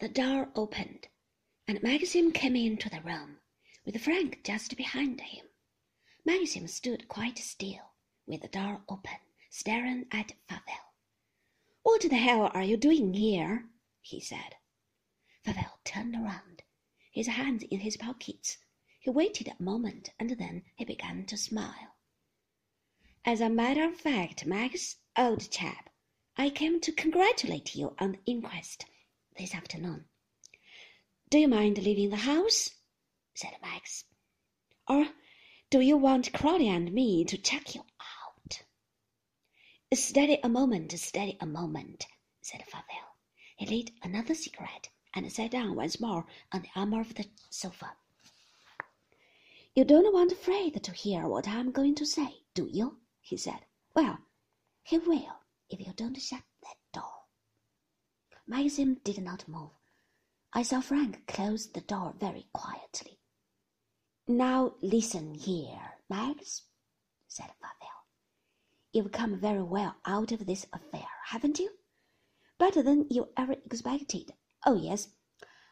The door opened, and Maxim came into the room, with Frank just behind him. Maxim stood quite still, with the door open, staring at Favell. What the hell are you doing here? he said. Favell turned around, his hands in his pockets. He waited a moment, and then he began to smile. As a matter of fact, Max, old chap, I came to congratulate you on the inquest this afternoon. Do you mind leaving the house? said Max. Or do you want Crawley and me to check you out? Steady a moment, steady a moment, said Favell. He lit another cigarette and sat down once more on the arm of the sofa. You don't want Frith to hear what I'm going to say, do you? he said. Well, he will if you don't shut. Maxim did not move. I saw Frank close the door very quietly. Now listen here, Max, said Favell. You've come very well out of this affair, haven't you? Better than you ever expected. Oh, yes.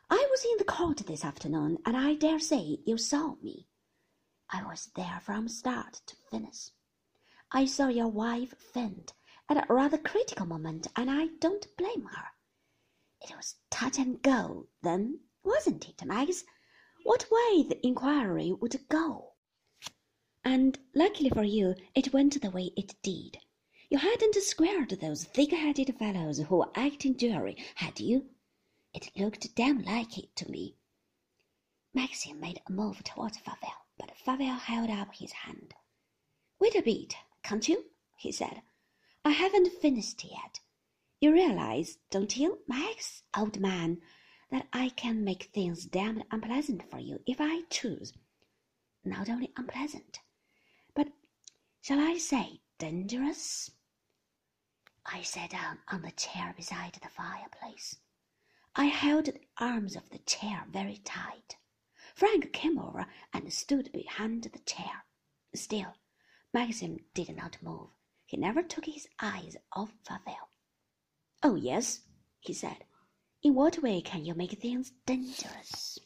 I was in the court this afternoon, and I dare say you saw me. I was there from start to finish. I saw your wife faint at a rather critical moment, and I don't blame her. It was touch and go, then, wasn't it, Max? What way the inquiry would go? And luckily for you, it went the way it did. You hadn't squared those thick-headed fellows who were acting jury, had you? It looked damn like it to me. Maxim made a move towards Favell, but Favell held up his hand. Wait a bit, can't you? he said. I haven't finished yet. You realize, don't you, Max, old man, that I can make things damned unpleasant for you if I choose. Not only unpleasant, but shall I say dangerous? I sat down on the chair beside the fireplace. I held the arms of the chair very tight. Frank came over and stood behind the chair. Still, Maxim did not move. He never took his eyes off Favell. Oh, yes, he said. In what way can you make things dangerous?